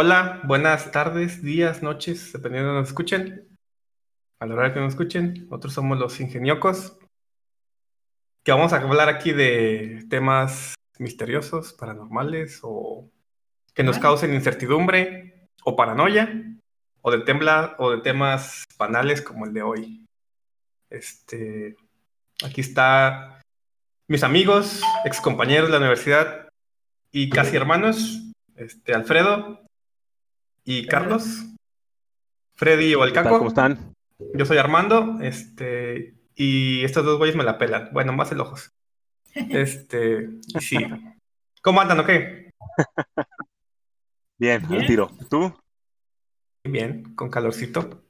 Hola, buenas tardes, días, noches, dependiendo de donde nos escuchen. A la hora que nos escuchen, nosotros somos los ingeniocos. Que vamos a hablar aquí de temas misteriosos, paranormales o que nos causen incertidumbre o paranoia o de tembla o de temas banales como el de hoy. Este, aquí está mis amigos, ex compañeros de la universidad y casi hermanos, este Alfredo y Carlos, Freddy o el Caco. ¿Cómo están? Yo soy Armando, este, y estos dos güeyes me la pelan. Bueno, más el ojos. Este, sí. ¿Cómo andan o qué? Bien, al tiro. ¿Tú? Bien, con calorcito.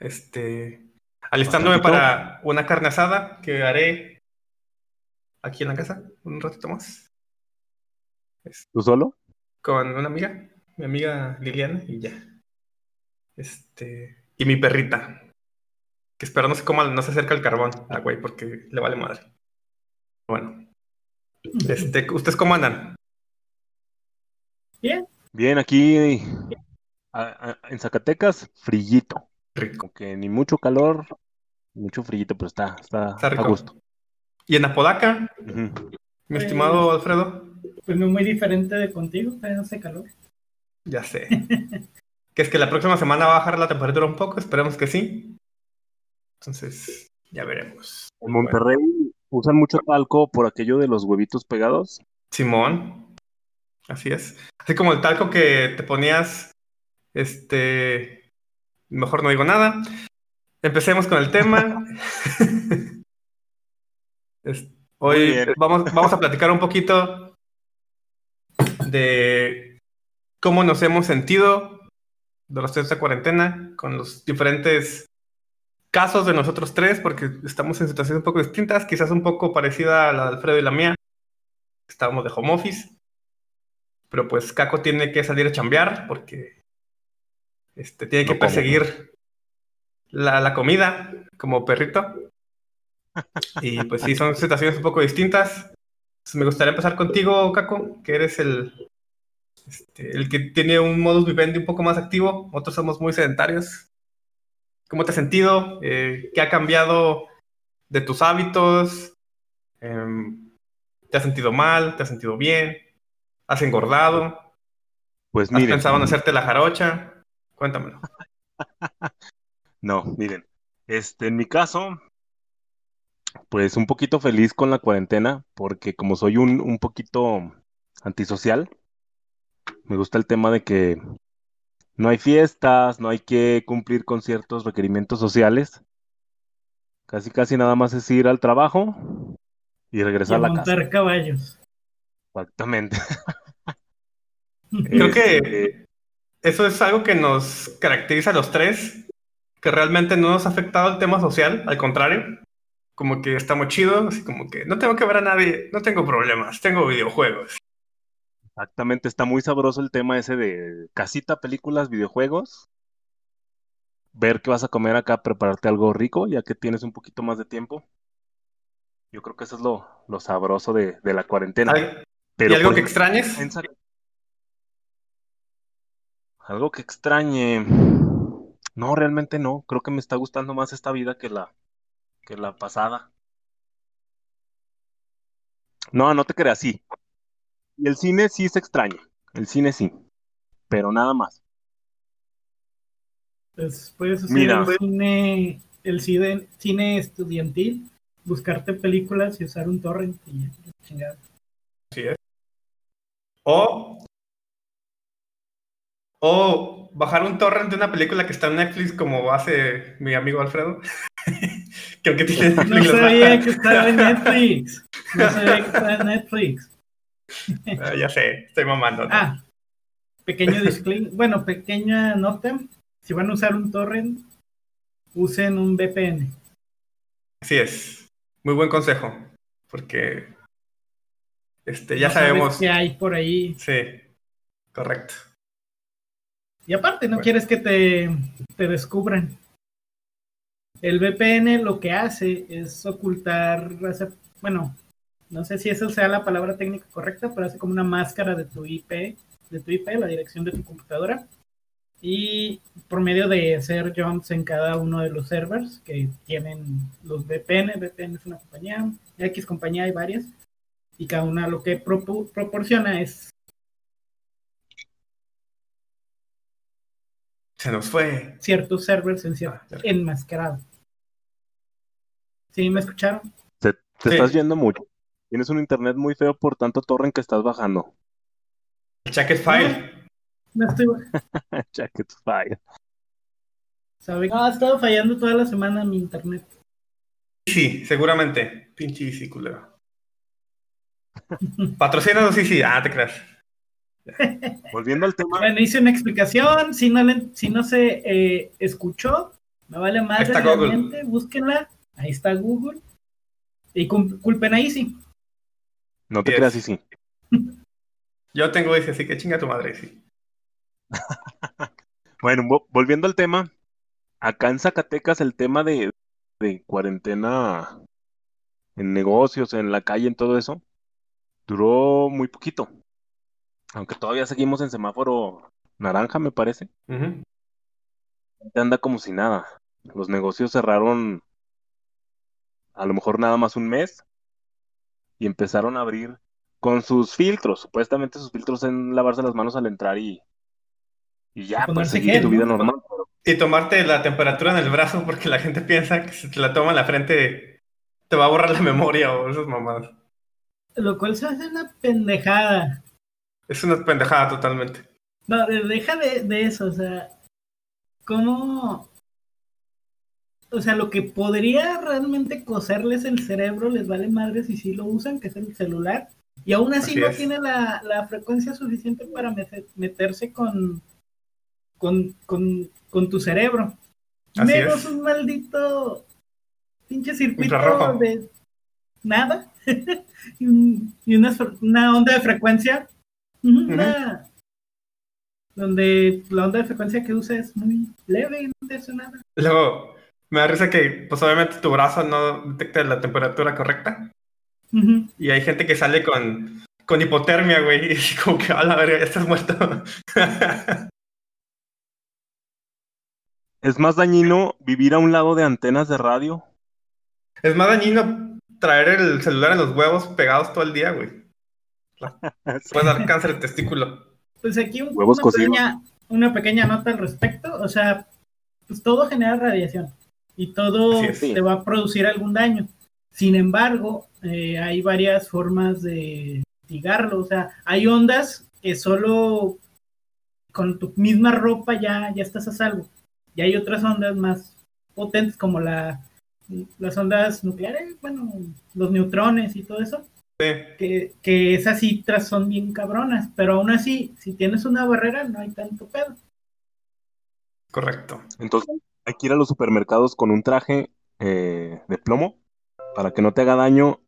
Este, alistándome para una carne asada que haré aquí en la casa un ratito más. ¿Tú solo? Con una amiga, mi amiga Liliana, y ya. Este, y mi perrita, que espero no se coma, no se acerca el carbón, la güey, porque le vale madre. Bueno. Este, ¿ustedes cómo andan? Bien. Bien, aquí en Zacatecas, frillito. Rico. Que ni mucho calor, mucho frillito, pero está, está, a gusto. ¿Y en Apodaca? Mi estimado pues, Alfredo. Pues no muy diferente de contigo, pero hace calor. Ya sé. que es que la próxima semana va a bajar la temperatura un poco, esperemos que sí. Entonces, ya veremos. En Monterrey usan mucho talco por aquello de los huevitos pegados. Simón. Así es. Así como el talco que te ponías, este, mejor no digo nada. Empecemos con el tema. Hoy vamos, vamos a platicar un poquito de cómo nos hemos sentido tres de cuarentena, con los diferentes casos de nosotros tres, porque estamos en situaciones un poco distintas, quizás un poco parecida a la de Alfredo y la mía. Estábamos de home office, pero pues Caco tiene que salir a chambear porque este, tiene que perseguir la, la comida como perrito. Y pues sí, son situaciones un poco distintas. me gustaría empezar contigo, Caco, que eres el, este, el que tiene un modus vivendi un poco más activo. Otros somos muy sedentarios. ¿Cómo te has sentido? Eh, ¿Qué ha cambiado de tus hábitos? Em, ¿Te has sentido mal? ¿Te has sentido bien? ¿Has engordado? Pues miren. ¿Has pensado en hacerte la jarocha? Cuéntamelo. no, miren. Este, en mi caso, pues un poquito feliz con la cuarentena, porque como soy un, un poquito antisocial, me gusta el tema de que no hay fiestas, no hay que cumplir con ciertos requerimientos sociales. Casi, casi nada más es ir al trabajo y regresar a la montar casa. caballos. Exactamente. Creo que este, eso es algo que nos caracteriza a los tres, que realmente no nos ha afectado el tema social, al contrario como que estamos chidos, así como que no tengo que ver a nadie, no tengo problemas, tengo videojuegos. Exactamente, está muy sabroso el tema ese de casita, películas, videojuegos. Ver qué vas a comer acá, prepararte algo rico, ya que tienes un poquito más de tiempo. Yo creo que eso es lo, lo sabroso de, la cuarentena. ¿Y algo que extrañes? Algo que extrañe. No, realmente no. Creo que me está gustando más esta vida que la, que la pasada. No, no te creas, sí. Y el cine sí se extraña. El cine sí. Pero nada más. Pues puedes hacer Mira, el cine, el cine, cine estudiantil, buscarte películas y usar un torrent y chingada. Sí es. O, o bajar un torrent de una película que está en Netflix como hace mi amigo Alfredo. que aunque tiene No sabía que estaba en Netflix. No sabía que estaba en Netflix. Ah, ya sé, estoy mamando. Ah, pequeño disclaimer. bueno, pequeña nota. Si van a usar un torrent, usen un VPN. Así es. Muy buen consejo. Porque este, ya sabemos. que hay por ahí. Sí, correcto. Y aparte, no quieres que te, te descubran. El VPN lo que hace es ocultar, bueno, no sé si esa sea la palabra técnica correcta, pero hace como una máscara de tu IP de tu IP, la dirección de tu computadora, y por medio de hacer jumps en cada uno de los servers que tienen los VPN, VPN es una compañía, X compañía hay varias, y cada una lo que proporciona es... Se nos fue. Ciertos servers en cierto, ah, enmascarados. ¿Sí me escucharon? Te, estás yendo mucho. Tienes un internet muy feo por tanto torrent que estás bajando. Jacket file. No estoy. Jacket file. ¿Sabe? No, ha estado fallando toda la semana mi internet. Sí, seguramente. Pinche easy, culero. Patrocínanos, sí, sí. Ah, te creas. Volviendo al tema. Bueno, hice una explicación. Si no, si no se eh, escuchó, me vale más. Realmente, búsquenla. Ahí está Google. Y culpen a Easy. No te creas, Easy. Yo tengo ese, así que chinga tu madre, sí. bueno, volviendo al tema, acá en Zacatecas el tema de, cuarentena en negocios, en la calle, en todo eso, duró muy poquito. Aunque todavía seguimos en semáforo naranja, me parece. Anda como si nada. Los negocios cerraron a lo mejor nada más un mes y empezaron a abrir con sus filtros, supuestamente sus filtros en lavarse las manos al entrar y, y ya, pues seguir tu vida normal. Y tomarte la temperatura en el brazo porque la gente piensa que si te la toma en la frente te va a borrar la memoria o esas mamadas. Lo cual se hace una pendejada. Es una pendejada totalmente. No, deja de, de eso, o sea, ¿cómo? O sea, lo que podría realmente coserles el cerebro les vale madre si sí lo usan, que es el celular. Y aún así, no tiene la, la, frecuencia suficiente para meterse con, con, con, tu cerebro. Menos un maldito pinche circuito de nada. y, una, onda de frecuencia. donde la onda de frecuencia que usa es muy leve y no te hace nada. Luego, me da risa que, pues obviamente tu brazo no detecta la temperatura correcta. Y hay gente que sale con, con hipotermia, güey, y como que, a la verga, ya estás muerto. ¿Es más dañino vivir a un lado de antenas de radio? Es más dañino traer el celular en los huevos pegados todo el día, güey. Puede dar cáncer de testículo. Pues aquí una, pequeña, una pequeña nota al respecto. O sea, pues todo genera radiación y todo te va a producir algún daño. Sin embargo, eh, hay varias formas de mitigarlo. O sea, hay ondas que solo con tu misma ropa ya, ya estás a salvo. Y hay otras ondas más potentes como la, las ondas nucleares, bueno, los neutrones y todo eso. Que, que esas citras son bien cabronas, pero aún así, si tienes una barrera, no hay tanto pedo. Correcto. Entonces, hay que ir a los supermercados con un traje eh, de plomo para que no te haga daño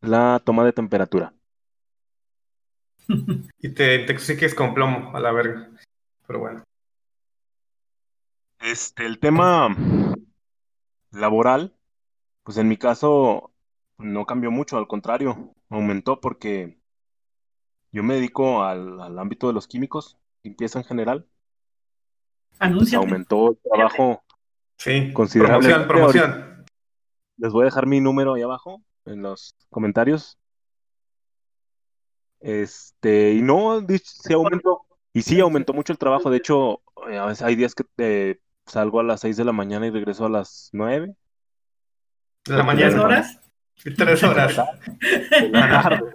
la toma de temperatura. y te intoxiques con plomo a la verga. Pero bueno. Este, el tema laboral, pues en mi caso no cambió mucho, al contrario, aumentó porque yo me dedico al, ámbito de los químicos, limpieza en general. aumentó el trabajo Sí, promoción, promoción. Les voy a dejar mi número ahí abajo en los comentarios. Este, y no, se aumentó. Y sí, aumentó mucho el trabajo. De hecho, eh, a veces hay días que eh, salgo a las 6 de la mañana y regreso a las 9. ¿De la mañana? horas? Tres horas. La tarde.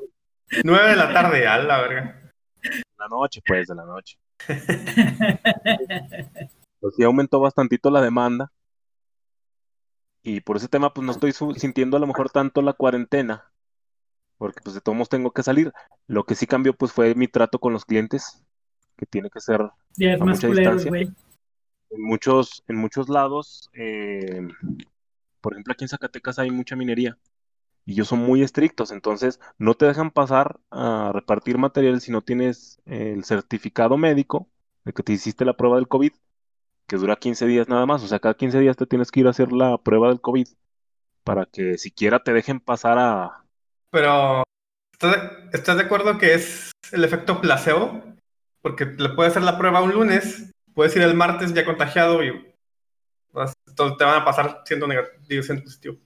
9 de la tarde, a la verga. De la noche, pues, de la noche. pues sí aumentó bastantito la demanda. Y por ese tema, pues no estoy sintiendo a lo mejor tanto la cuarentena, porque pues de todos modos tengo que salir. Lo que sí cambió, pues fue mi trato con los clientes, que tiene que ser a mucha distancia. En muchos, en muchos lados, eh, por ejemplo, aquí en Zacatecas hay mucha minería y ellos son muy estrictos, entonces no te dejan pasar a repartir material si no tienes el certificado médico de que te hiciste la prueba del COVID que dura 15 días nada más. O sea, cada 15 días te tienes que ir a hacer la prueba del COVID para que siquiera te dejen pasar a... Pero, ¿estás de, acuerdo que es el efecto placebo? porque le puedes hacer la prueba un lunes, puedes ir el martes ya contagiado y te van a pasar siendo negativo, siendo positivo.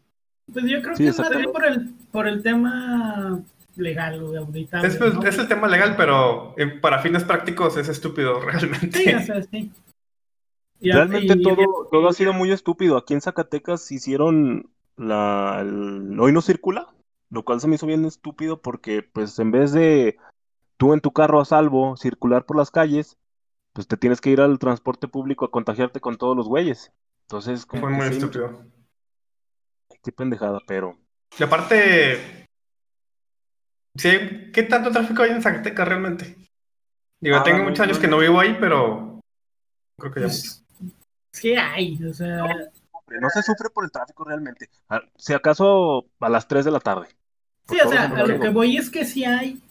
Pues yo creo que es por el, por el tema legal o auditable. Es, es, el tema legal, pero eh, para fines prácticos es estúpido realmente. Sí, o sea, sí. Realmente todo, todo ha sido muy estúpido. Aquí en Zacatecas hicieron la, el, hoy no circula, lo cual se me hizo bien estúpido porque pues en vez de tú en tu carro a salvo circular por las calles, pues te tienes que ir al transporte público a contagiarte con todos los güeyes. Entonces, como Fue muy estúpido. Qué pendejada, pero. Y aparte, sí, ¿qué tanto tráfico hay en Zacatecas realmente? Digo, ah, tengo muchos años que no vivo ahí, pero creo que ya. Pues, sí hay, o sea. No, se sufre por el tráfico realmente. Si acaso a las 3 de la tarde. Sí, o sea, a lo que voy es que sí hay,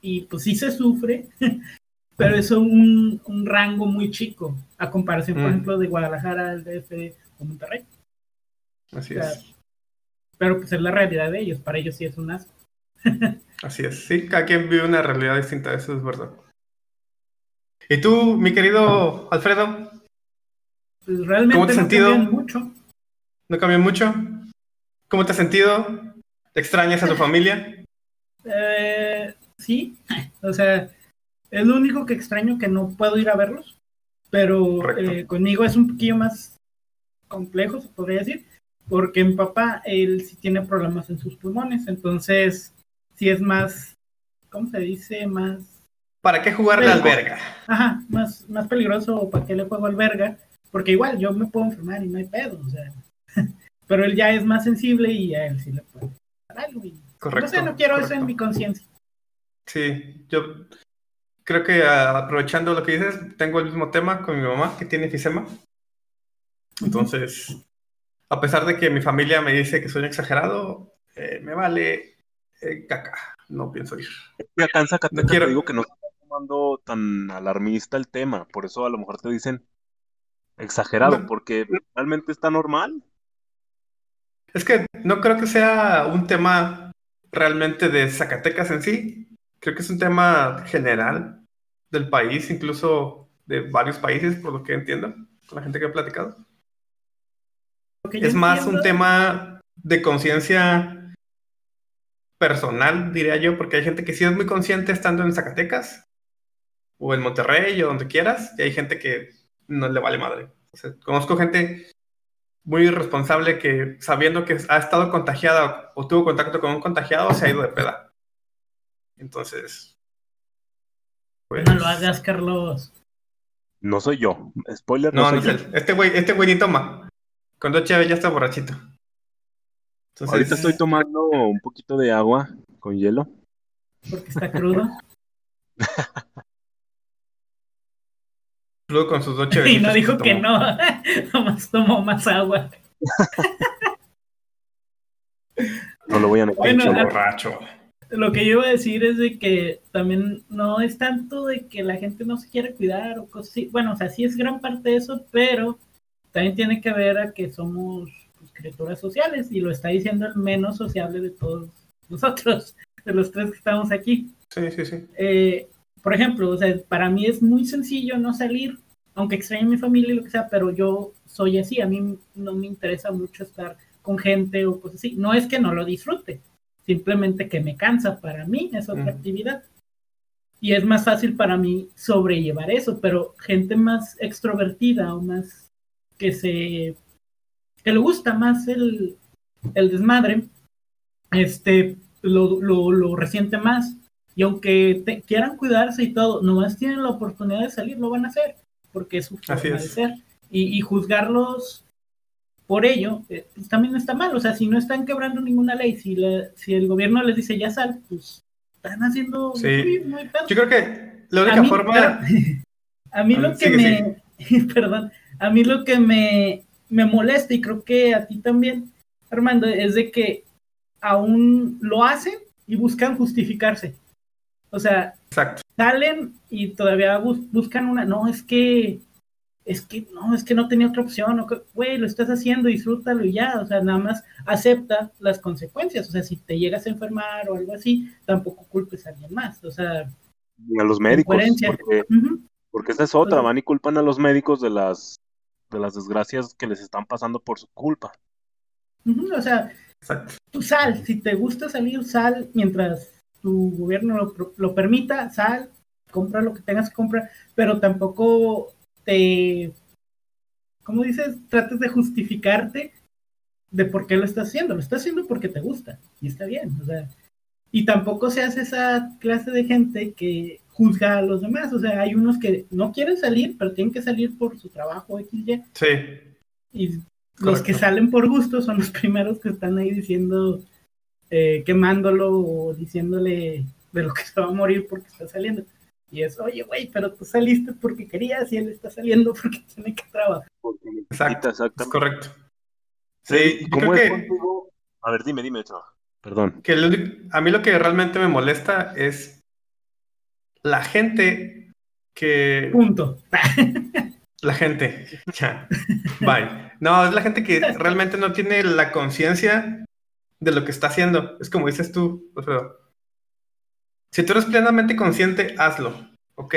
y pues sí se sufre, pero es un, un rango muy chico, a comparación, por mm. ejemplo, de Guadalajara, el DF o Monterrey. Así es. Pero pues es la realidad de ellos, para ellos sí es un asco. Así es, sí, cada quien vive una realidad distinta, eso es verdad. ¿Y tú, mi querido Alfredo? Pues realmente ¿Cómo te has no sentido? mucho. ¿No cambió mucho? ¿Cómo te has sentido? ¿Te extrañas a tu familia? Eh, sí, o sea, es lo único que extraño que no puedo ir a verlos, pero eh, conmigo es un poquillo más complejo, se podría decir, porque mi papá, él sí tiene problemas en sus pulmones, entonces sí es más, ¿cómo se dice? Más... ¿Para qué jugarle al verga? Ajá, más, más peligroso, o ¿para qué le juego al verga? Porque igual yo me puedo enfermar y no hay pedo, o sea, pero él ya es más sensible y a él sí le puede pasar algo. correcto. No sé, no quiero eso en mi conciencia. Sí, yo creo que ah, aprovechando lo que dices, tengo el mismo tema con mi mamá que tiene fisema. Entonces, a pesar de que mi familia me dice que soy exagerado, eh, me vale eh, caca. No pienso ir. Y acá en Zacatecas quiero... te digo que no está tomando tan alarmista el tema. Por eso a lo mejor te dicen exagerado, porque realmente está normal. Es que no creo que sea un tema realmente de Zacatecas en sí creo que es un tema general del país, incluso de varios países, por lo que entiendo, con la gente que he platicado. Es más un tema de conciencia personal, diría yo, porque hay gente que sí es muy consciente estando en Zacatecas o en Monterrey o donde quieras, y hay gente que no le vale madre. conozco gente muy irresponsable que sabiendo que ha estado contagiada o tuvo contacto con un contagiado se ha ido de peda. Entonces. Pues... No lo hagas, Carlos. No soy yo. Spoiler, no, no, Este güey, este güey ni toma. Cuando Chávez ya está borrachito. Ahorita estoy tomando un poquito de agua con hielo. Porque está crudo. con sus dos Y no dijo que, no. Nomás tomó más agua. no lo voy a negar. Bueno, borracho lo que yo iba a decir es de que también no es tanto de que la gente no se quiere cuidar o cosas así. Bueno, o sea, sí es gran parte de eso, pero también tiene que ver a que somos pues, criaturas sociales y lo está diciendo el menos sociable de todos nosotros, de los tres que estamos aquí. Sí, sí, sí. Eh, por ejemplo, o sea, para mí es muy sencillo no salir, aunque extrañe a mi familia y lo que sea, pero yo soy así, a mí no me interesa mucho estar con gente o cosas así. No es que no lo disfrute, simplemente que me cansa para mí, es otra actividad. Y es más fácil para mí sobrellevar eso, pero gente más extrovertida o más que se que le gusta más el, el desmadre, este lo, lo, lo, resiente más. Y aunque quieran cuidarse y todo, nomás tienen la oportunidad de salir, lo van a hacer, porque es su forma de ser. Y, y juzgarlos por ello, eh, pues también está mal. O sea, si no están quebrando ninguna ley, si, si el gobierno les dice ya sal, pues están haciendo. Sí. Yo creo que la única forma. a mí lo que me. perdón. A mí lo que me, me molesta, y creo que a ti también, Armando, es de que aún lo hacen y buscan justificarse. O sea, salen y todavía buscan una. No, es que es que no, es que no tenía otra opción, güey, lo estás haciendo, disfrútalo y ya, o sea, nada más acepta las consecuencias, o sea, si te llegas a enfermar o algo así, tampoco culpes a alguien más, o sea, a los médicos. Porque, porque esa es otra, van y culpan a los médicos de las, de las desgracias que les están pasando por su culpa. o sea, tú sal, si te gusta salir, sal mientras tu gobierno lo, lo permita, sal, compra lo que tengas que comprar, pero tampoco te, ¿cómo dices? Trates de justificarte de por qué lo estás haciendo. Lo estás haciendo porque te gusta y está bien. O sea, y tampoco se hace esa clase de gente que juzga a los demás. O sea, hay unos que no quieren salir, pero tienen que salir por su trabajo XY. Sí. Y los que salen por gusto son los primeros que están ahí diciendo, eh, quemándolo o diciéndole de lo que se va a morir porque está saliendo. Y es, oye, güey, pero tú saliste porque querías y él está saliendo porque tiene que trabajar. Exacto, exacto. Es correcto. Sí, ¿cómo es A ver, dime, dime, Perdón. Que a mí lo que realmente me molesta es la gente que. Punto. La gente. Ya. Bye. No, es la gente que realmente no tiene la conciencia de lo que está haciendo. Es como dices tú, Si tú eres plenamente consciente, hazlo. Ok.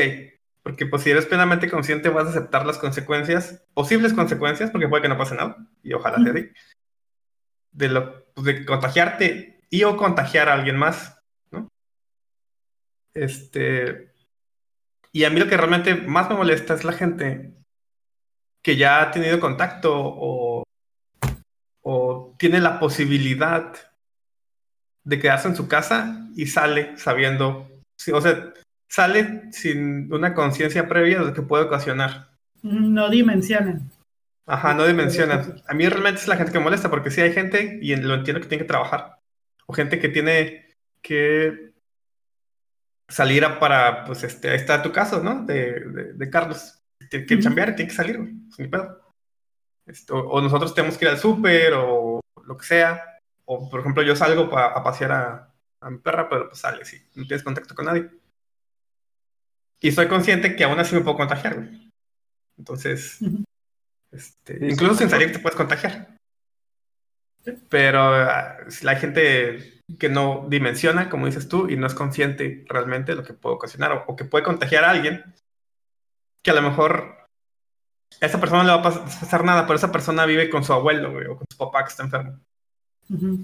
Porque pues si eres plenamente consciente vas a aceptar las consecuencias, posibles consecuencias, porque puede que no pase nada, y ojalá sea así, de, lo, pues, de contagiarte y o contagiar a alguien más, ¿no? Este... Y a mí lo que realmente más me molesta es la gente que ya ha tenido contacto o, o tiene la posibilidad de quedarse en su casa y sale sabiendo, o sea, sale sin una conciencia previa de lo que puede ocasionar. No dimensionan. Ajá, no dimensionan. A mí realmente es la gente que me molesta porque sí hay gente, y lo entiendo que tiene que trabajar, o gente que tiene que salir a para, pues este, ahí está tu caso, ¿no? De, de, Carlos. Tiene que chambear y tiene que salir, sin pedo. Esto, o nosotros tenemos que ir al súper o lo que sea. O, por ejemplo, yo salgo a pasear a, a mi perra, pero pues sale, sí, no tienes contacto con nadie. Y soy consciente que aún así me puedo contagiar, güey. Entonces, este, incluso sin salir te puedes contagiar. Pero ah, si la gente que no dimensiona, como dices tú, y no es consciente realmente de lo que puede ocasionar o, que puede contagiar a alguien, que a lo mejor a esa persona no le va a pasar nada, pero esa persona vive con su abuelo, güey, o con su papá que está enfermo.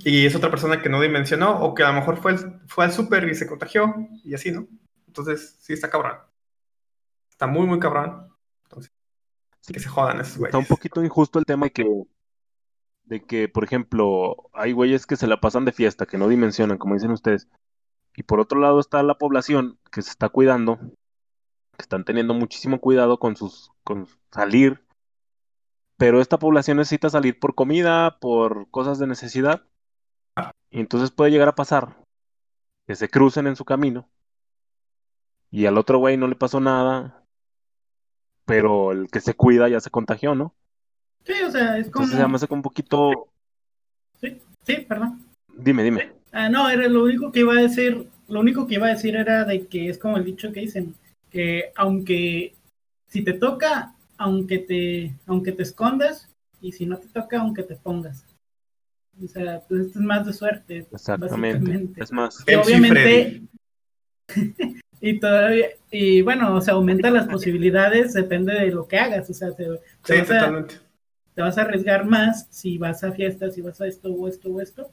Y es otra persona que no dimensionó, o que a lo mejor fue, fue al súper y se contagió, y así, ¿no? Entonces, sí está cabrón. Está muy, muy cabrón. Entonces, sí que se jodan esos güeyes. Está un poquito injusto el tema de que, de que, por ejemplo, hay güeyes que se la pasan de fiesta, que no dimensionan, como dicen ustedes. Y por otro lado está la población que se está cuidando, que están teniendo muchísimo cuidado con sus, con salir. Pero esta población necesita salir por comida, por cosas de necesidad. Y entonces puede llegar a pasar que se crucen en su camino y al otro güey no le pasó nada pero el que se cuida ya se contagió, ¿no? Sí, o sea, es como... Entonces se me hace un poquito... Sí, sí, perdón. Dime, dime. Ah, no, era lo único que iba a decir, lo único que iba a decir era de que es como el dicho que dicen, que aunque si te toca, aunque te, aunque te escondas, y si no te toca, aunque te pongas. O sea, pues esto es más de suerte. Exactamente. Es más. obviamente, Y todavía, y bueno, o sea, aumenta las posibilidades, depende de lo que hagas, o sea, te, vas a, te vas a arriesgar más si vas a fiestas, si vas a esto o esto o esto,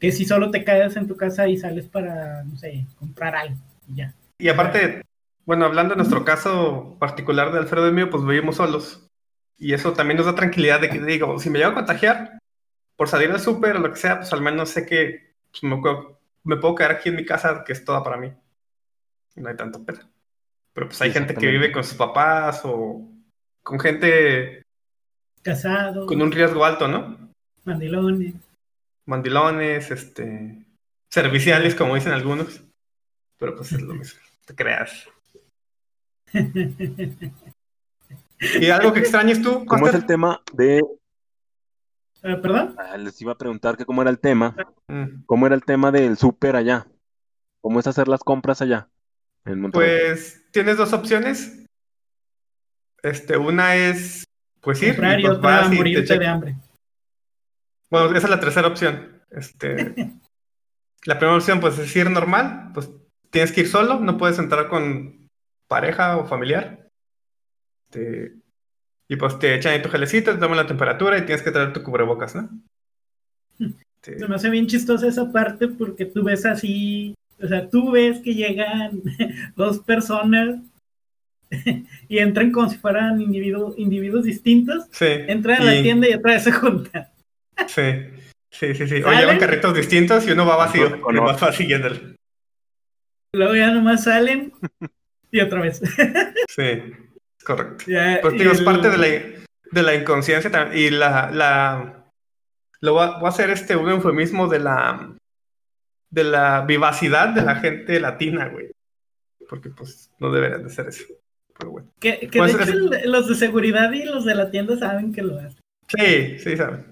que si solo te quedas en tu casa y sales para, no sé, comprar algo y ya. Y aparte, bueno, hablando de nuestro caso particular de Alfredo y mío, pues vivimos solos. Y eso también nos da tranquilidad de que digo, si me llego a contagiar por salir al súper o lo que sea, pues al menos sé que pues, me, me puedo quedar aquí en mi casa, que es toda para mí no hay tanto pena. Pero pues hay gente que vive con sus papás o con gente... Casado. Con un riesgo alto, ¿no? Mandilones. Mandilones, este... Serviciales, como dicen algunos. Pero pues es lo mismo, te creas. ¿Y algo que extrañes tú? ¿Cómo es el tema de eh, ¿Perdón? Ah, les iba a preguntar que cómo era el tema. Mm. ¿Cómo era el tema del súper allá? ¿Cómo es hacer las compras allá? Pues tienes dos opciones. Este, una es pues ir y, pues, vas morirte de hambre. Bueno, esa es la tercera opción. Este, la primera opción, pues es ir normal, pues tienes que ir solo, no puedes entrar con pareja o familiar. Este, y pues te echan ahí tu gelecito, te toman la temperatura y tienes que traer tu cubrebocas, ¿no? Se me hace bien chistosa esa parte porque tú ves así, o sea, tú ves que llegan dos personas y entran como si fueran individuos distintos. Sí. Entran a la tienda y otra vez se juntan. Sí, sí, sí, sí. O llevan carritos distintos y uno va vacío y va siguiéndolo. Luego ya nomás salen y otra vez. sí, correcto. pues digo, es parte de la, de la inconsciencia y la, la lo voy a, hacer este un eufemismo de la de la vivacidad de la gente latina, güey. Porque pues no deberían de ser eso. Pero bueno. Que, de hecho los de seguridad y los de la tienda saben que lo hacen. Sí, sí saben.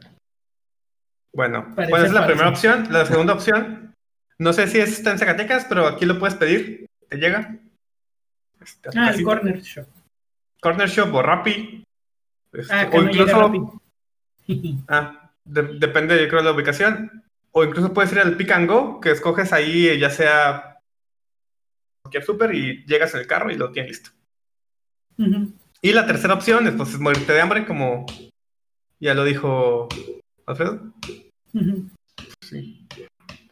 Bueno, pues es la primera opción. La segunda opción, no sé si está en Zacatecas, pero aquí lo puedes pedir. Te llega. Este, ah, el Corner Shop. Corner Shop o Rappi. Este, ah, o incluso. ah, depende, yo creo, de la ubicación. O incluso puedes ir al Pick and Go, que escoges ahí, ya sea cualquier súper y llegas en el carro y lo tienes listo. Y la tercera opción es pues morirte de hambre, como ya lo dijo Alfredo. Sí.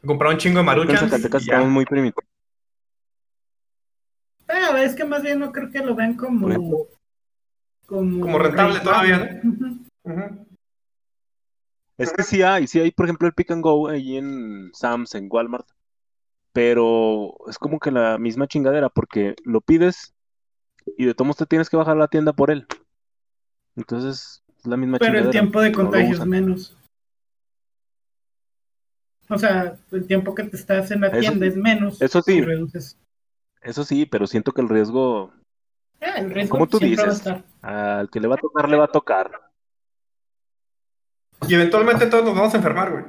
Comprar un chingo de maruchas. estamos muy primitivos. Pero es que más bien no creo que lo vean como. Como, rentable todavía, Es que sí hay, sí hay, por ejemplo, el Pick and Go ahí en Sam's, en Walmart. Pero es como que la misma chingadera, porque lo pides y de todos te tienes que bajar a la tienda por él. Entonces, es la misma Pero el tiempo de contagio es menos. O sea, el tiempo que te estás en la tienda es menos. Eso sí. Eso sí, pero siento que el riesgo. Ah, el riesgo como tú dices, al que le va a tocar, le va a tocar. Y eventualmente todos nos vamos a enfermar, güey.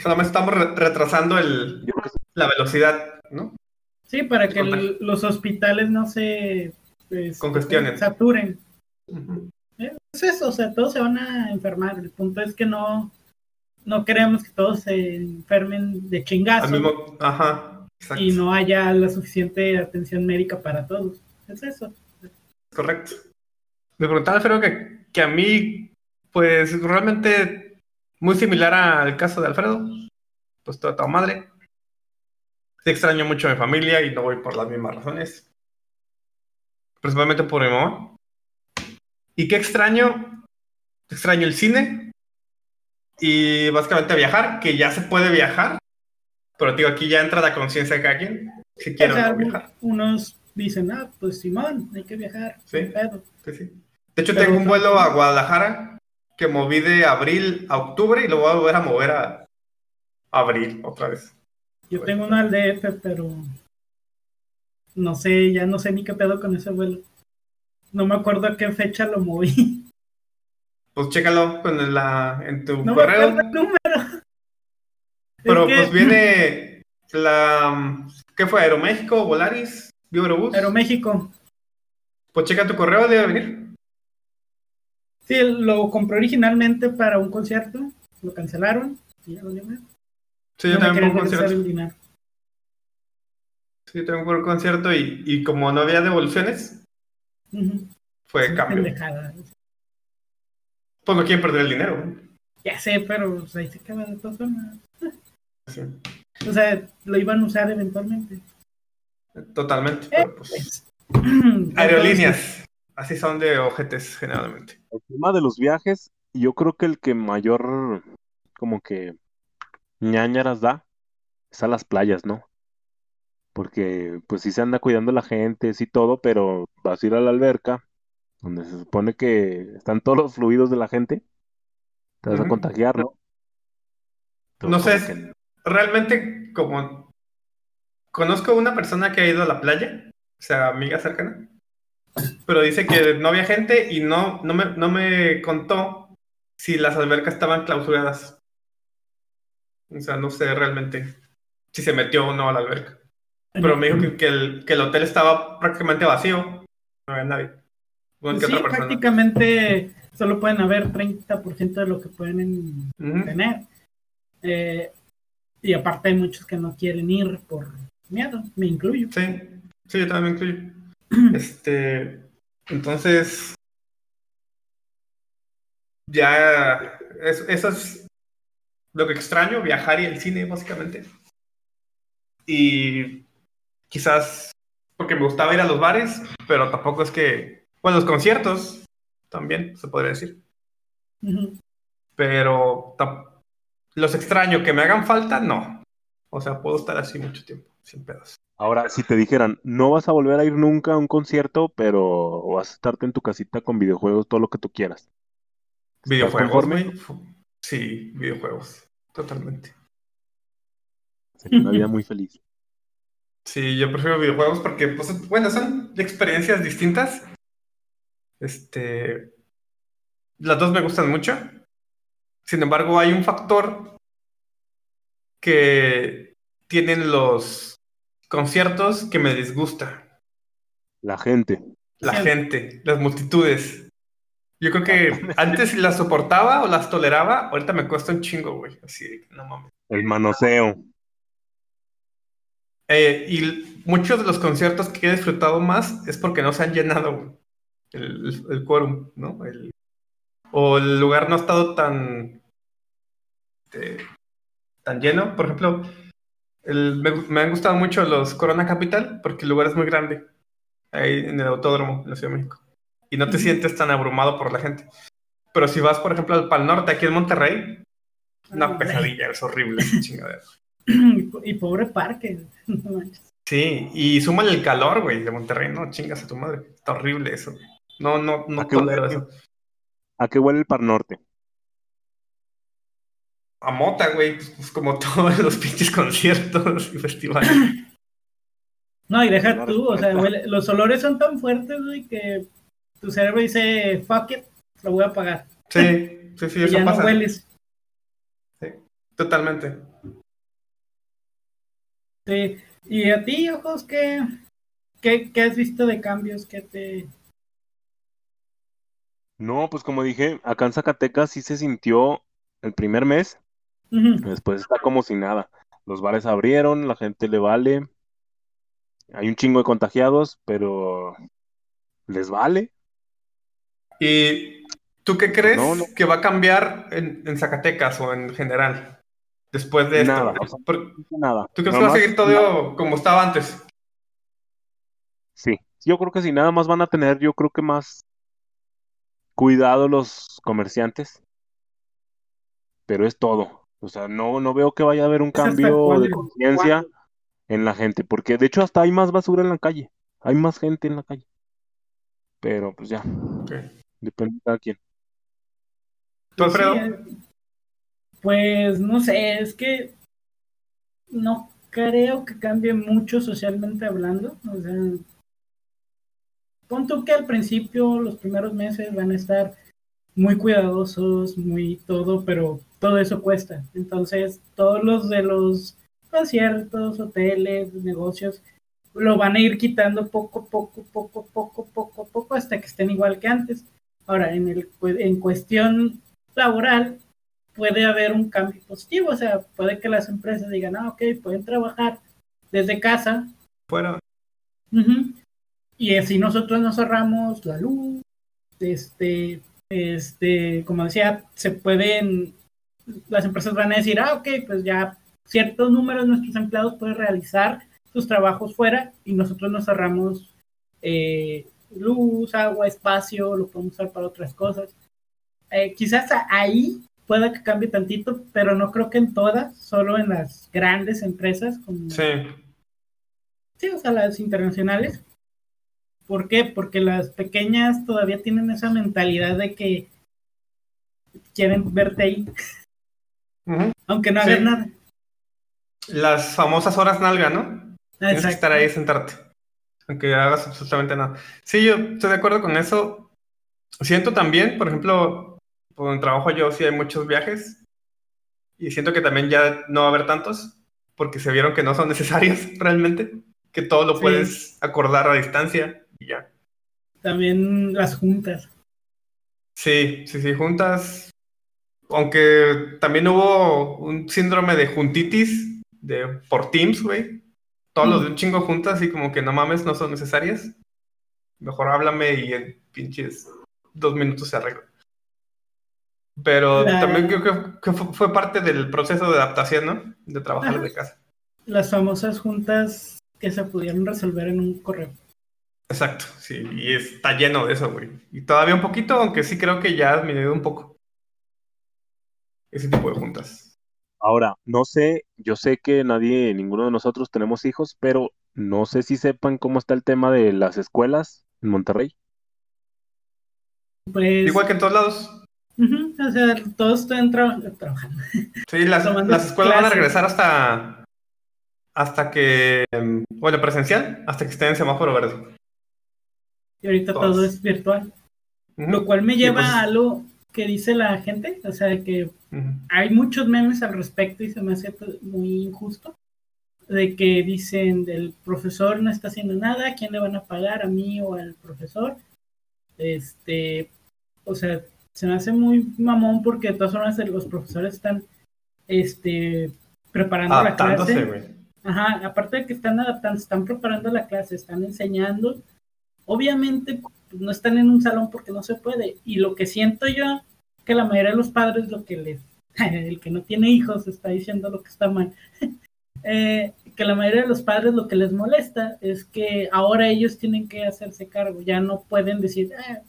Solamente estamos retrasando el, la velocidad, ¿no? Sí, para que los hospitales no se pues, congestionen. Saturen. Es eso, o sea, todos se van a enfermar. El punto es que no, no queremos que todos se enfermen de chingazo. Ajá, y no haya la suficiente atención médica para todos. Es eso. Correcto. Me preguntaba, Alfredo, que, que a mí, pues realmente muy similar al caso de Alfredo, pues toda, toda madre. Sí extraño mucho a mi familia y no voy por las mismas razones. Principalmente por mi mamá. ¿Y qué extraño? Extraño el cine, y básicamente viajar, que ya se puede viajar, pero digo, aquí ya entra la conciencia de cada quien, si quieren viajar. Unos dicen, ah, pues Simón, hay que viajar. Sí, sí, De hecho, tengo un vuelo a Guadalajara que moví de abril a octubre y lo voy a volver a mover a abril otra vez. Yo tengo uno al DF, pero no sé, ya no sé ni qué pedo con ese vuelo. No me acuerdo a qué fecha lo moví. Pues chécalo con la, en tu correo. el número. Pero pues viene la. ¿Qué fue? ¿Aeroméxico? ¿Volaris? ¿Vibrobús? Aeroméxico. Pues checa tu correo, debe venir. Sí, lo compré originalmente para un concierto. Lo cancelaron. Y ya lo Sí, yo también por un concierto. Sí, tengo un concierto y, y como no había devoluciones, fue cambio. Pues no quieren perder el dinero. Ya sé, pero pues, ahí se queda de todas formas. O sea, lo iban a usar eventualmente. Totalmente. Eh, pues, pues, aerolíneas. Así son de ojetes generalmente. El tema de los viajes, yo creo que el que mayor como que ñañaras da es a las playas, ¿no? Porque pues sí se anda cuidando la gente, sí todo, pero vas a ir a la alberca donde se supone que están todos los fluidos de la gente, te vas a contagiar, ¿no? no sé, realmente como conozco una persona que ha ido a la playa, o sea, amiga cercana, pero dice que no había gente y no, no, me, no me contó si las albercas estaban clausuradas. O sea, no sé realmente si se metió o no a la alberca. Pero me dijo que, el, que el hotel estaba prácticamente vacío, no había nadie sí, prácticamente solo pueden haber 30% de lo que pueden tener. Eh, y aparte hay muchos que no quieren ir por miedo, me incluyo. Sí, sí, yo también me incluyo. este, entonces, ya, eso es lo que extraño, viajar y el cine, básicamente. Y quizás porque me gustaba ir a los bares, pero tampoco es que, bueno, los conciertos también, se podría decir. Pero los extraño que me hagan falta, no. O sea, puedo estar así mucho tiempo, sin pedos. Ahora, si te dijeran, no vas a volver a ir nunca a un concierto, pero vas a estarte en tu casita con videojuegos, todo lo que tú quieras. ¿Videojuegos? Sí, videojuegos, totalmente. Sería una vida muy feliz. Sí, yo prefiero videojuegos porque, pues, bueno, son experiencias distintas. Este. Las dos me gustan mucho. Sin embargo, hay un factor que tienen los conciertos que me disgusta. La gente. La gente, las multitudes. Yo creo que antes las soportaba o las toleraba, ahorita me cuesta un chingo, güey. Así, no mames. El manoseo. Eh, y muchos de los conciertos que he disfrutado más es porque no se han llenado el, el, quórum, ¿no? O el lugar no ha estado tan, este, tan lleno. Por ejemplo, me, han gustado mucho los Corona Capital porque el lugar es muy grande, ahí en el autódromo en la Ciudad de México. Y no te sientes tan abrumado por la gente. Pero si vas, por ejemplo, al Pal Norte, aquí en Monterrey, una pesadilla, es horrible esa chingadera. y pobre parque. sí, y súmale el calor, güey, de Monterrey, no chingas a tu madre. Está horrible eso. No, no, no ¿A qué huele, eso. ¿A qué huele el Par Norte? A mota, güey, pues, pues, como todos los pinches conciertos y festivales. No, y deja tú, o sea, los olores son tan fuertes, güey, que tu cerebro dice, fuck it, lo voy a pagar. Sí, sí, sí, eso ya pasa. No hueles. Sí, totalmente. Sí. ¿Y a ti, ojos, qué, qué, has visto de cambios que te... No, pues como dije, acá en Zacatecas sí se sintió el primer mes, después está como si nada. Los bares abrieron, la gente le vale, hay un chingo de contagiados, pero les vale. ¿Y tú qué crees que va a cambiar en, en Zacatecas o en general? después de nada, esto. nada. ¿Tú crees que va a seguir todo como estaba antes? Sí, yo creo que sí, nada más van a tener, yo creo que más cuidado los comerciantes, pero es todo. O sea, no, no veo que vaya a haber un cambio de conciencia en la gente, porque de hecho hasta hay más basura en la calle, hay más gente en la calle. Pero pues ya, depende de cada quien. ¿Tú, Alfredo? Pues no sé, es que no creo que cambie mucho socialmente hablando. O sea, punto que al principio, los primeros meses van a estar muy cuidadosos, muy todo, pero todo eso cuesta. Entonces, todos los de los conciertos, hoteles, negocios, lo van a ir quitando poco, poco, poco, poco, poco, poco, hasta que estén igual que antes. Ahora, en, el, en cuestión laboral, puede haber un cambio positivo, o sea, puede que las empresas digan, ah, ok, pueden trabajar desde casa. Fuera. Y así nosotros nos cerramos la luz, este, este, como decía, se pueden, las empresas van a decir, ah, ok, pues ya ciertos números de nuestros empleados pueden realizar sus trabajos fuera y nosotros nos cerramos eh, luz, agua, espacio, lo podemos usar para otras cosas. Eh, quizás ahí pueda que cambie tantito, pero no creo que en todas, solo en las grandes empresas como... Sí. Sí, o sea, las internacionales. ¿Por qué? Porque las pequeñas todavía tienen esa mentalidad de que quieren verte ahí. Aunque no hagan nada. Las famosas horas nalga, ¿no? Tienes que estar ahí y sentarte. Aunque hagas absolutamente nada. Sí, yo estoy de acuerdo con eso. Siento también, por ejemplo, por trabajo yo sí hay muchos viajes y siento que también ya no va a haber tantos porque se vieron que no son necesarios realmente, que todo lo puedes acordar a distancia y ya. También las juntas. Sí, sí, sí, juntas. Aunque también hubo un síndrome de juntitis de, por Teams, güey. todos los de un chingo juntas y como que no mames, no son necesarias. Mejor háblame y en pinches dos minutos se arregla. Pero también creo que, fue parte del proceso de adaptación, ¿no? De trabajar de casa. Las famosas juntas que se pudieron resolver en un correo. Exacto, sí, y está lleno de eso, güey. Y todavía un poquito, aunque sí creo que ya ha disminuido un poco. Ese tipo de juntas. Ahora, no sé, yo sé que nadie, ninguno de nosotros tenemos hijos, pero no sé si sepan cómo está el tema de las escuelas en Monterrey. Pues, Igual que en todos lados. o sea, todos están trabajando. Sí, las, escuelas van a regresar hasta hasta que, bueno, presencial, hasta que estén en semáforo verde. Y ahorita todo es virtual. Lo cual me lleva pues a lo que dice la gente, o sea, que hay muchos memes al respecto y se me hace muy injusto, de que dicen del profesor no está haciendo nada, ¿a quién le van a pagar? ¿A mí o al profesor? Este, o sea, se me hace muy mamón porque de todas formas los profesores están, este, preparando la clase. Ajá, aparte de que están adaptando, están preparando la clase, están enseñando. Obviamente pues, no están en un salón porque no se puede. Y lo que siento yo, que la mayoría de los padres lo que les, el que no tiene hijos está diciendo lo que está mal, eh, que la mayoría de los padres lo que les molesta es que ahora ellos tienen que hacerse cargo, ya no pueden decir, ah,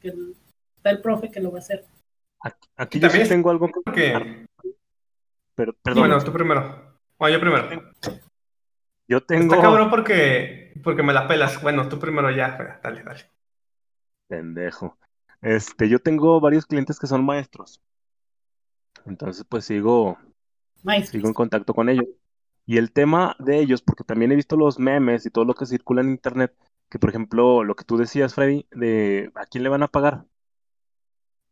que está el profe que lo va a hacer. Aquí, también tengo algo que... Pero, perdón. Bueno, tú primero. Bueno, yo primero. Yo tengo... Está cabrón porque, porque me la pelas. Bueno, tú primero ya. Dale, dale. Pendejo. Este, yo tengo varios clientes que son maestros. Entonces, pues sigo, sigo en contacto con ellos. Y el tema de ellos, porque también he visto los memes y todo lo que circula en internet, que por ejemplo, lo que tú decías, Freddy, de a quién le van a pagar.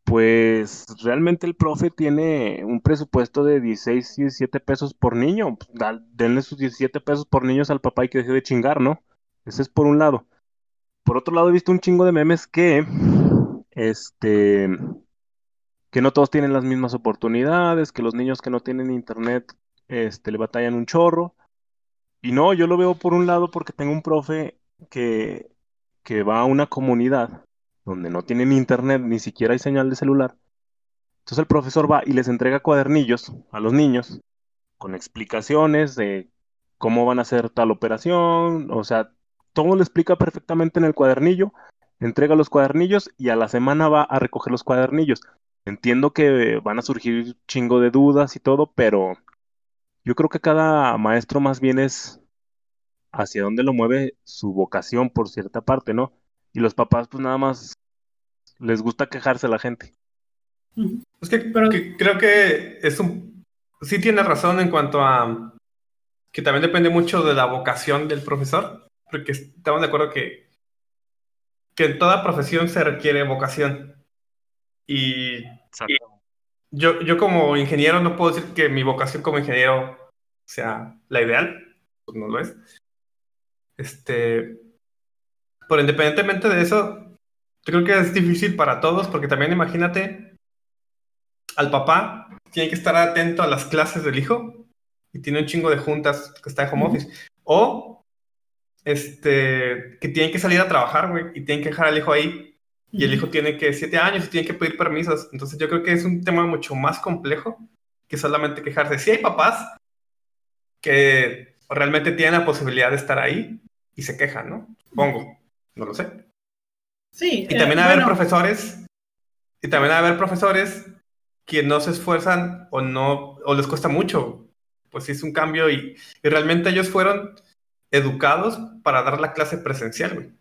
Pues realmente el profe tiene un presupuesto de 16, 17 pesos por niño. Pues, denle sus 17 pesos por niños al papá y que deje de chingar, ¿no? Ese es por un lado. Por otro lado, he visto un chingo de memes que, este, que no todos tienen las mismas oportunidades, que los niños que no tienen internet, este, le batallan un chorro. Y no, yo lo veo por un lado porque tengo un profe que, que va a una comunidad donde no tienen internet, ni siquiera hay señal de celular. Entonces el profesor va y les entrega cuadernillos a los niños con explicaciones de cómo van a hacer tal operación, o sea, todo le explica perfectamente en el cuadernillo, entrega los cuadernillos y a la semana va a recoger los cuadernillos. Entiendo que van a surgir chingo de dudas y todo, pero yo creo que cada maestro más bien es hacia dónde lo mueve su vocación por cierta parte, ¿no? Y los papás pues nada más les gusta quejarse a la gente. Es que, creo que es un... Sí tiene razón en cuanto a que también depende mucho de la vocación del profesor, porque estamos de acuerdo que, que en toda profesión se requiere vocación. Y, yo, yo como ingeniero no puedo decir que mi vocación como ingeniero sea la ideal, pues no lo es. Este, pero independientemente de eso, creo que es difícil para todos, porque también imagínate al papá, tiene que estar atento a las clases del hijo y tiene un chingo de juntas que está en home office. O este, que tiene que salir a trabajar, güey, y tiene que dejar al hijo ahí. Y el hijo tiene que siete años y tiene que pedir permisos. Entonces yo creo que es un tema mucho más complejo que solamente quejarse. Sí hay papás que realmente tienen la posibilidad de estar ahí y se quejan, ¿no? Pongo, no lo sé. Sí. Y también eh, haber profesores, y también haber profesores que no se esfuerzan o no, o les cuesta mucho. Pues sí es un cambio y, realmente ellos fueron educados para dar la clase presencial, güey.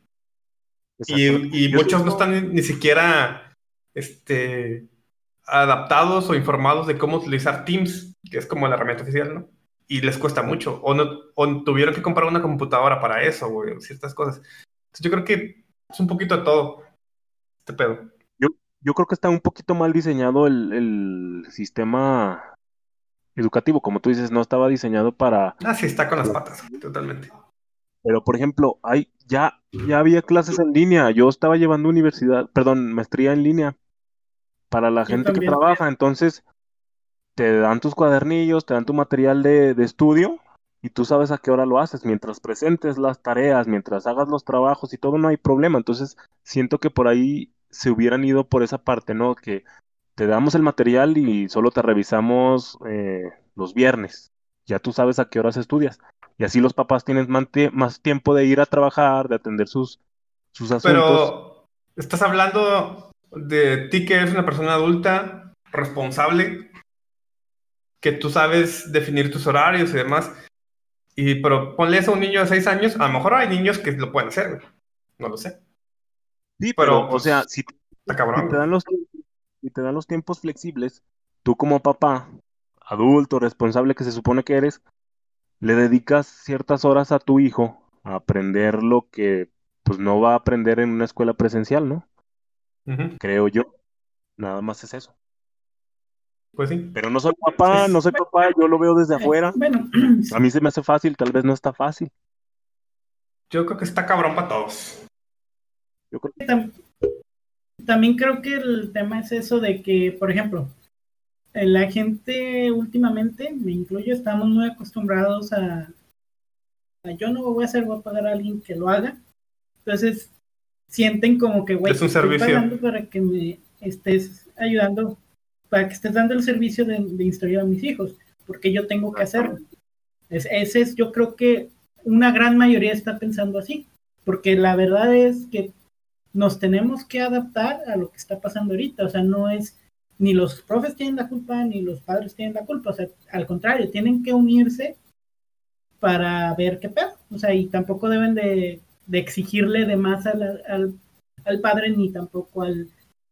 Y, y muchos no están ni, siquiera este, adaptados o informados de cómo utilizar Teams, que es como la herramienta oficial, ¿no? Y les cuesta mucho. O, no, o tuvieron que comprar una computadora para eso, güey, ciertas cosas. Entonces yo creo que es un poquito de todo. Este pedo. Yo, yo creo que está un poquito mal diseñado el, sistema educativo. Como tú dices, no estaba diseñado para. Ah, sí, está con las patas, totalmente. Pero, por ejemplo, hay, ya, ya había clases en línea. Yo estaba llevando universidad, perdón, maestría en línea para la gente que trabaja. Entonces, te dan tus cuadernillos, te dan tu material de, de, estudio y tú sabes a qué hora lo haces, mientras presentes las tareas, mientras hagas los trabajos y todo, no hay problema. Entonces, siento que por ahí se hubieran ido por esa parte, ¿no? Que te damos el material y solo te revisamos eh, los viernes. Ya tú sabes a qué horas estudias. Y así los papás tienen más tiempo de ir a trabajar, de atender sus, sus asuntos. Pero estás hablando de ti que eres una persona adulta, responsable, que tú sabes definir tus horarios y demás. Y pero ponle eso a un niño de seis años, a lo mejor hay niños que lo pueden hacer, No lo sé. Sí, pero, o pues, sea, si, te dan los, si te dan los tiempos flexibles, tú como papá, adulto, responsable que se supone que eres, le dedicas ciertas horas a tu hijo a aprender lo que pues no va a aprender en una escuela presencial, ¿no? Creo yo. Nada más es eso. Pues sí. Pero no soy papá, no soy papá, yo lo veo desde afuera. Bueno, a mí se me hace fácil, tal vez no está fácil. Yo creo que está cabrón para todos. Yo creo que... También creo que el tema es eso de que, por ejemplo, la gente últimamente, me incluyo, estamos muy acostumbrados a, yo no voy a hacer, voy a pagar a alguien que lo haga. Entonces, sienten como que, güey, es un servicio. pagando para que me estés ayudando para que estés dando el servicio de, de instruir a mis hijos, porque yo tengo que hacerlo. ese es, yo creo que una gran mayoría está pensando así, porque la verdad es que nos tenemos que adaptar a lo que está pasando ahorita, o sea, no es ni los profes tienen la culpa, ni los padres tienen la culpa, o sea, al contrario, tienen que unirse para ver qué pedo, o sea, y tampoco deben de, exigirle de más al, al, al, padre ni tampoco al,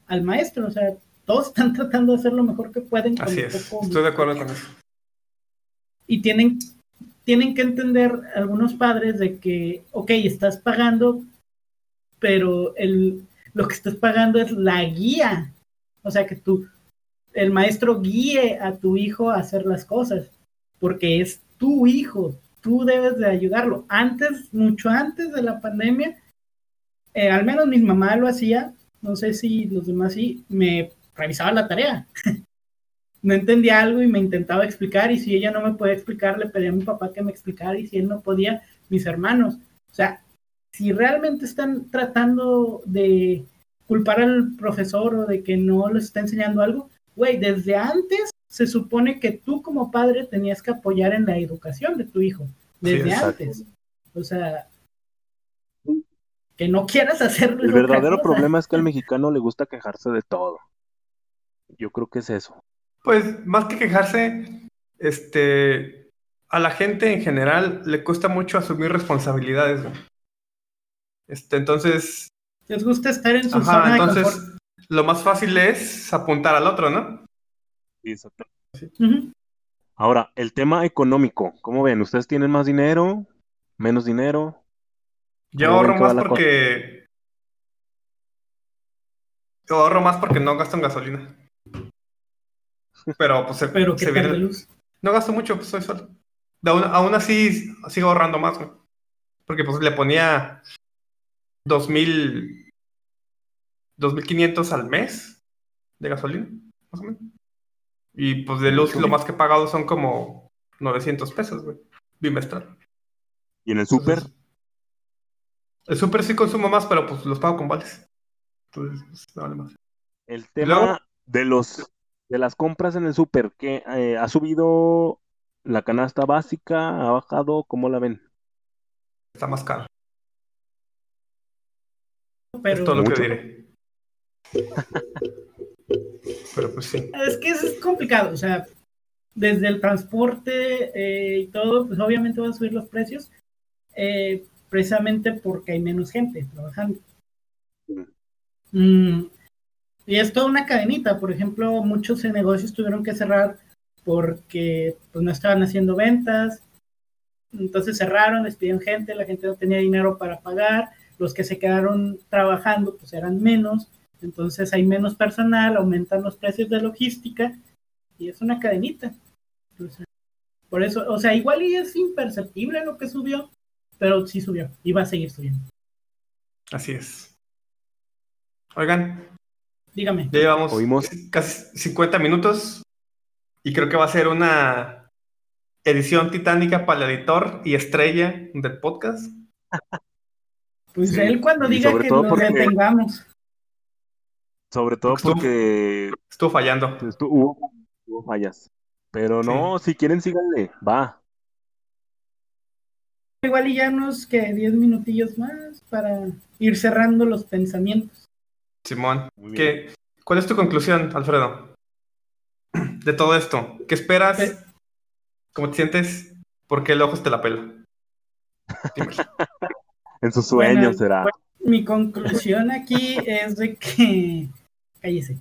al maestro, o sea, todos están tratando de hacer lo mejor que pueden. Así es, estoy de acuerdo con eso. Y tienen, tienen que entender algunos padres de que, ok, estás pagando, pero el, lo que estás pagando es la guía. O sea, que tú, el maestro guíe a tu hijo a hacer las cosas, porque es tu hijo, tú debes de ayudarlo. Antes, mucho antes de la pandemia, eh, al menos mi mamá lo hacía, no sé si los demás sí, me revisaba la tarea. no entendía algo y me intentaba explicar y si ella no me podía explicar, le pedía a mi papá que me explicara y si él no podía, mis hermanos. O sea, si realmente están tratando de culpar al profesor o de que no les está enseñando algo, güey, desde antes se supone que tú como padre tenías que apoyar en la educación de tu hijo, desde antes. O sea, que no quieras hacerlo. El verdadero problema es que al mexicano le gusta quejarse de todo. Yo creo que es eso. Pues más que quejarse, este, a la gente en general le cuesta mucho asumir responsabilidades. Este, entonces. Les gusta estar en su ajá, entonces, lo más fácil es apuntar al otro, ¿no? Sí, exacto. Ahora, el tema económico, ¿cómo ven? ¿Ustedes tienen más dinero? ¿Menos dinero? Yo ahorro más porque. Yo ahorro más porque no gasto en gasolina. Pero pues se, ¿Pero se viene... No gasto mucho, pues soy solo. Aún, así sigo ahorrando más, Porque pues le ponía dos mil... Dos mil quinientos al mes de gasolina, más o menos. Y pues de luz lo más que he pagado son como 900 pesos, güey, bimestral. ¿Y en el súper? El súper sí consumo más, pero pues los pago con vales. Entonces, pues, vale más. El tema de los de las compras en el súper, ¿qué eh, ha subido la canasta básica? ¿Ha bajado? ¿Cómo la ven? Está más caro. Pero... Es todo lo que diré. Pero pues sí. Es que es complicado, o sea, desde el transporte eh, y todo, pues obviamente van a subir los precios, eh, precisamente porque hay menos gente trabajando. Mm, y es toda una cadenita. Por ejemplo, muchos negocios tuvieron que cerrar porque pues, no estaban haciendo ventas. Entonces cerraron, despidieron gente, la gente no tenía dinero para pagar. Los que se quedaron trabajando pues eran menos. Entonces hay menos personal, aumentan los precios de logística y es una cadenita. por eso, o sea, igual y es imperceptible lo que subió, pero sí subió y va a seguir subiendo. Así es. Oigan, Dígame. Ya llevamos casi 50 minutos y creo que va a ser una edición titánica para el editor y estrella del podcast. Pues él cuando diga que nos detengamos. Sobre todo porque... Estuvo fallando. Estuvo, hubo, fallas. Pero no, si quieren síganle, va. Igual y ya unos que 10 minutillos más para ir cerrando los pensamientos. Simón, ¿qué, ¿cuál es tu conclusión, Alfredo? De todo esto. ¿Qué esperas? ¿Cómo te sientes? ¿Por qué el ojo te la pela? en sus sueños será. Mi conclusión aquí es de que. Cállese.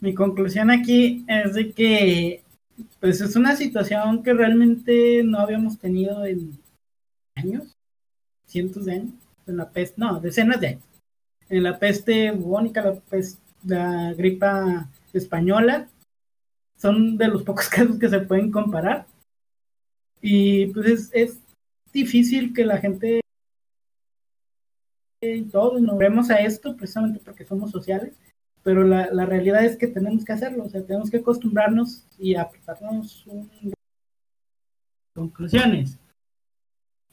Mi conclusión aquí es de que. Pues es una situación que realmente no habíamos tenido en años, cientos de años, en la peste, no, decenas de años. En la peste bubónica, la, la gripa española, son de los pocos casos que se pueden comparar. Y pues es, es difícil que la gente todos nos vemos a esto precisamente porque somos sociales, pero la, la, realidad es que tenemos que hacerlo, o sea, tenemos que acostumbrarnos y apretarnos un... conclusiones.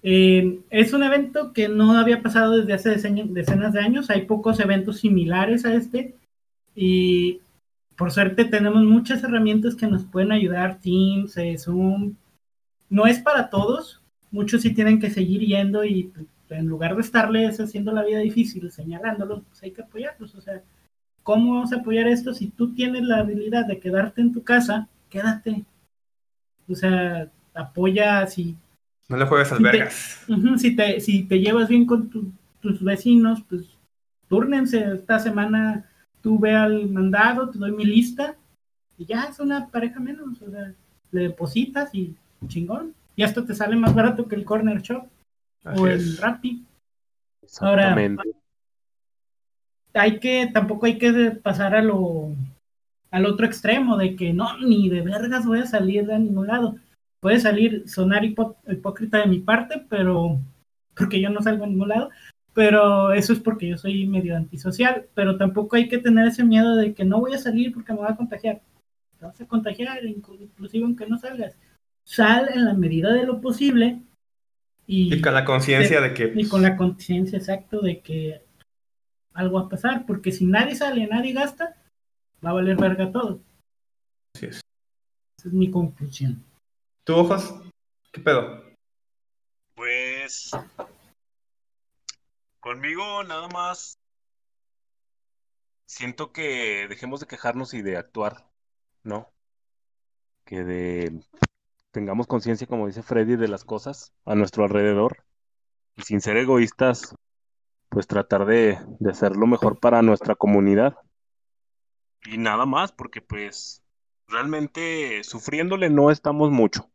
Eh, es un evento que no había pasado desde hace decenas de años, hay pocos eventos similares a este y por suerte tenemos muchas herramientas que nos pueden ayudar, Teams, eh, Zoom, no es para todos, muchos sí tienen que seguir yendo y en lugar de estarles haciendo la vida difícil, señalándolos, pues hay que apoyarlos, o sea, ¿cómo vamos a apoyar esto si tú tienes la habilidad de quedarte en tu casa? Quédate. O sea, apoya si no le juegues al vergas. si, te, si te llevas bien con tus vecinos, pues túrnense. Esta semana tú ve al mandado, te doy mi lista y ya es una pareja menos. O sea, le depositas y chingón. Y esto te sale más barato que el Corner Shop o el Rappi. Ahora, hay que, tampoco hay que pasar a lo, al otro extremo de que no, ni de vergas voy a salir de ningún lado puede salir, sonar hipócrita de mi parte, pero porque yo no salgo a ningún lado, pero eso es porque yo soy medio antisocial, pero tampoco hay que tener ese miedo de que no voy a salir porque me voy a contagiar. Te vas a contagiar, inclusive aunque no salgas. Sal en la medida de lo posible y, con la conciencia de, que... Y con la conciencia exacto de que algo va a pasar, porque si nadie sale, nadie gasta, va a valer verga todo. Así es. Esa es mi conclusión. ¿Tú, ojos? ¿Qué pedo? Pues. Conmigo nada más. Siento que dejemos de quejarnos y de actuar, ¿no? Que de tengamos conciencia, como dice Freddy, de las cosas a nuestro alrededor. Y sin ser egoístas, pues tratar de, de hacer lo mejor para nuestra comunidad. Y nada más, porque pues realmente sufriéndole no estamos mucho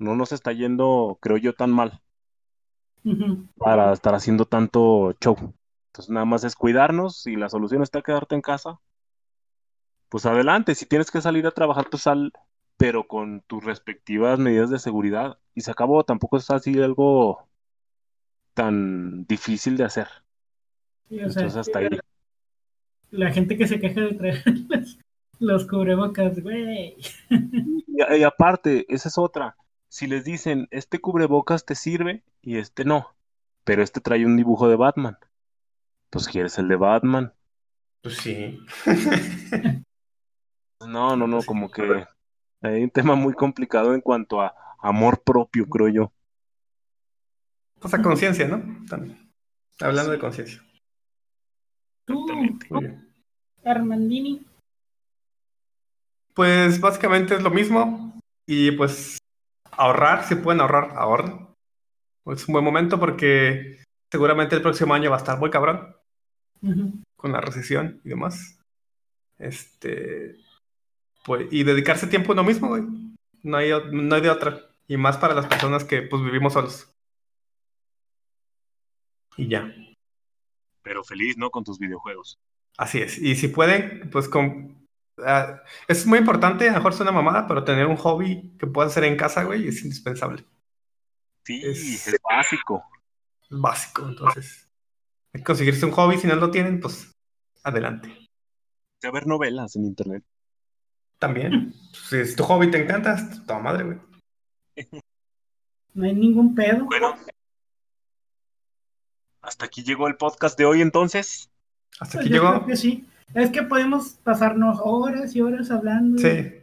no nos está yendo, creo yo, tan mal para estar haciendo tanto show. Entonces nada más es cuidarnos y la solución está quedarte en casa. Pues adelante, si tienes que salir a trabajar, pues sal, pero con tus respectivas medidas de seguridad. Y se acabó, tampoco es así algo tan difícil de hacer. Entonces hasta ahí. La gente que se queja de traer los, cubrebocas, güey. y aparte, esa es otra si les dicen, este cubrebocas te sirve y este no, pero este trae un dibujo de Batman, pues quieres el de Batman. Pues sí. no, no, no, como que hay un tema muy complicado en cuanto a amor propio, creo yo. Pues a conciencia, ¿no? Hablando de conciencia. Tú, Armandini. Pues básicamente es lo mismo. Y pues ahorrar, si pueden ahorrar, ahorren. Es un buen momento porque seguramente el próximo año va a estar muy cabrón. Con la recesión y demás. Este. Pues, y dedicarse tiempo a uno mismo, güey. No hay, no hay de otra. Y más para las personas que pues vivimos solos. Y ya. Pero feliz, ¿no? Con tus videojuegos. Así es. Y si pueden, pues con, Ah, es muy importante, a lo mejor suena mamada, pero tener un hobby que puedas hacer en casa, güey, es indispensable. Sí, es, básico. Es básico, entonces. Hay que conseguirse un hobby, si no lo tienen, pues adelante. De ver novelas en internet. También. si es tu hobby te encanta, toda madre, güey. No hay ningún pedo. Bueno. Hasta aquí llegó el podcast de hoy entonces. Hasta pues aquí llegó. que sí. Es que podemos pasarnos horas y horas hablando. Sí.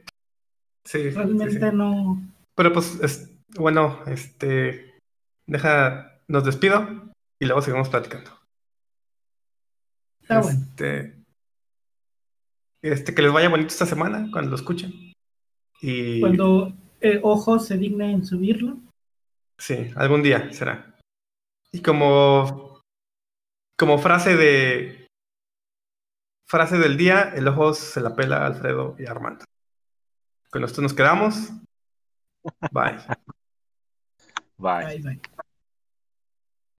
Sí. Realmente no. Pero pues, es, bueno, este. Deja. Nos despido y luego seguimos platicando. Está bueno. Este, que les vaya bonito esta semana cuando lo escuchen. Y... Cuando eh, Ojos se digne en subirlo. Sí, algún día será. Y como, como frase de frase del día, el Ojos se la pela a Alfredo y Armando. Con esto nos quedamos. Bye. Bye. bye, bye.